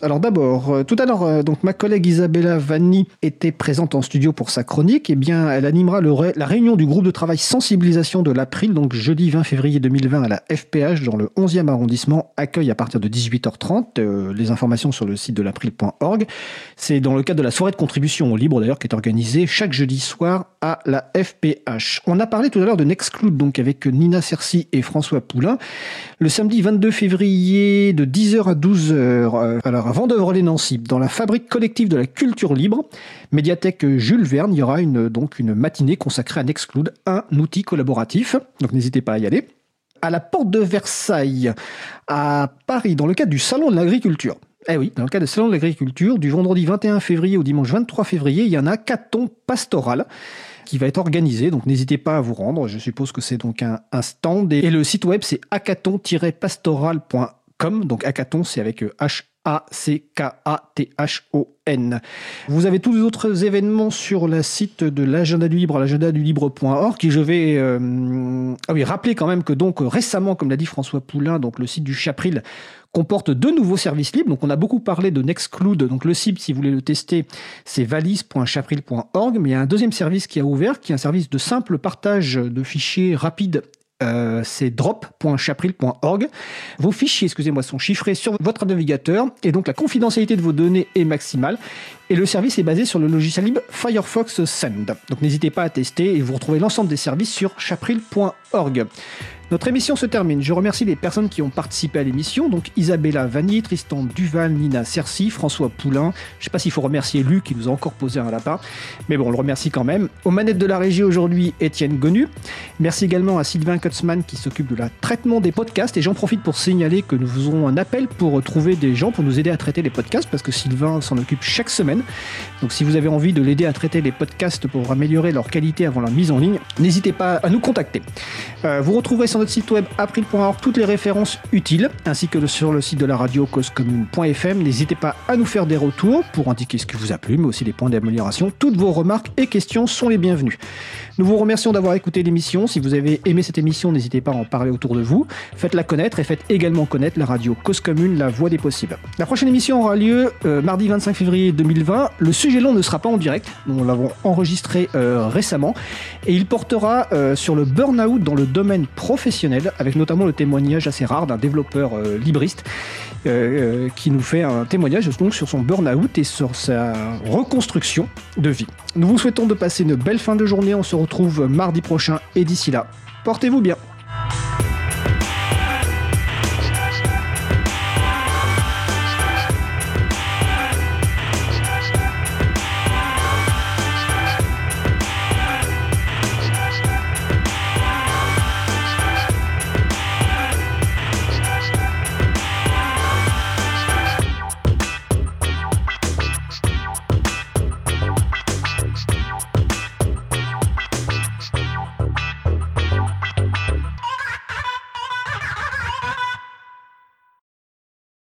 Alors d'abord, euh, tout à l'heure, euh, donc ma collègue Isabella Vanni était présente en studio pour sa chronique. Eh bien, elle animera la réunion du groupe de travail sensibilisation de l'April, donc jeudi 20 février 2020 à la FPH dans le 11e arrondissement. Accueil à partir de 18h30. Euh, les informations sur le site de l'April.org. C'est dans le cadre de la soirée de contribution au libre d'ailleurs qui est organisée chaque jeudi soir à la FPH. On a parlé tout à l'heure de Nexclude, donc avec Nina Cercy et François Poulain. Le samedi 22 février de 10h à 12h. alors à Vendœuvre-les-Nancy, dans la fabrique collective de la culture libre, médiathèque Jules Verne, il y aura une, donc une matinée consacrée à Nexclude, un outil collaboratif. Donc n'hésitez pas à y aller. À la porte de Versailles, à Paris, dans le cadre du Salon de l'agriculture. Eh oui, dans le cadre du Salon de l'agriculture, du vendredi 21 février au dimanche 23 février, il y en a hackathon pastoral qui va être organisé. Donc n'hésitez pas à vous rendre. Je suppose que c'est donc un, stand. Et, le site web, c'est hackathon-pastoral.com. Donc hackathon, c'est avec H a-C-K-A-T-H-O-N. Vous avez tous les autres événements sur le site de l'agenda du libre, l'agenda du libre.org, qui je vais euh, ah rappeler quand même que donc récemment, comme l'a dit François Poulain, donc le site du Chapril comporte deux nouveaux services libres. Donc on a beaucoup parlé de Nextcloud. Donc le site, si vous voulez le tester, c'est valise.chapril.org. Mais il y a un deuxième service qui a ouvert, qui est un service de simple partage de fichiers rapides euh, c'est drop.chapril.org. Vos fichiers, excusez-moi, sont chiffrés sur votre navigateur et donc la confidentialité de vos données est maximale. Et le service est basé sur le logiciel libre Firefox Send. Donc n'hésitez pas à tester et vous retrouvez l'ensemble des services sur chapril.org. Notre émission se termine. Je remercie les personnes qui ont participé à l'émission, donc Isabella Vanni, Tristan Duval, Nina Cercy, François Poulain. Je ne sais pas s'il faut remercier Luc qui nous a encore posé un lapin, mais bon, on le remercie quand même. Aux manettes de la régie aujourd'hui, Étienne Gonu. Merci également à Sylvain Kutzmann qui s'occupe de la traitement des podcasts. Et j'en profite pour signaler que nous faisons un appel pour trouver des gens pour nous aider à traiter les podcasts parce que Sylvain s'en occupe chaque semaine. Donc si vous avez envie de l'aider à traiter les podcasts pour améliorer leur qualité avant la mise en ligne, n'hésitez pas à nous contacter. Euh, vous retrouverez sur notre site web april.org toutes les références utiles, ainsi que sur le site de la radio causecommune.fm. N'hésitez pas à nous faire des retours pour indiquer ce qui vous a plu, mais aussi les points d'amélioration. Toutes vos remarques et questions sont les bienvenues. Nous vous remercions d'avoir écouté l'émission. Si vous avez aimé cette émission, n'hésitez pas à en parler autour de vous. Faites-la connaître et faites également connaître la radio Cause Commune, la voix des possibles. La prochaine émission aura lieu euh, mardi 25 février 2020. Le sujet long ne sera pas en direct. Nous l'avons enregistré euh, récemment et il portera euh, sur le burn-out dans le domaine professionnel, avec notamment le témoignage assez rare d'un développeur euh, libriste qui nous fait un témoignage sur son burn-out et sur sa reconstruction de vie. Nous vous souhaitons de passer une belle fin de journée. On se retrouve mardi prochain et d'ici là, portez-vous bien.